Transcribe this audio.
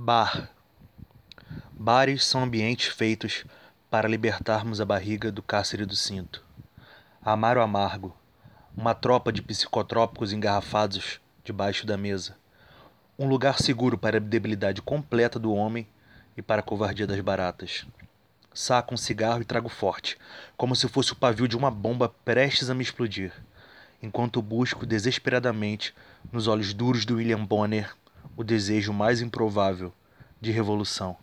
Bar. Bares são ambientes feitos para libertarmos a barriga do cárcere do cinto. Amar o amargo. Uma tropa de psicotrópicos engarrafados debaixo da mesa. Um lugar seguro para a debilidade completa do homem e para a covardia das baratas. Saco um cigarro e trago forte, como se fosse o pavio de uma bomba prestes a me explodir, enquanto busco desesperadamente, nos olhos duros do William Bonner, o desejo mais improvável de revolução.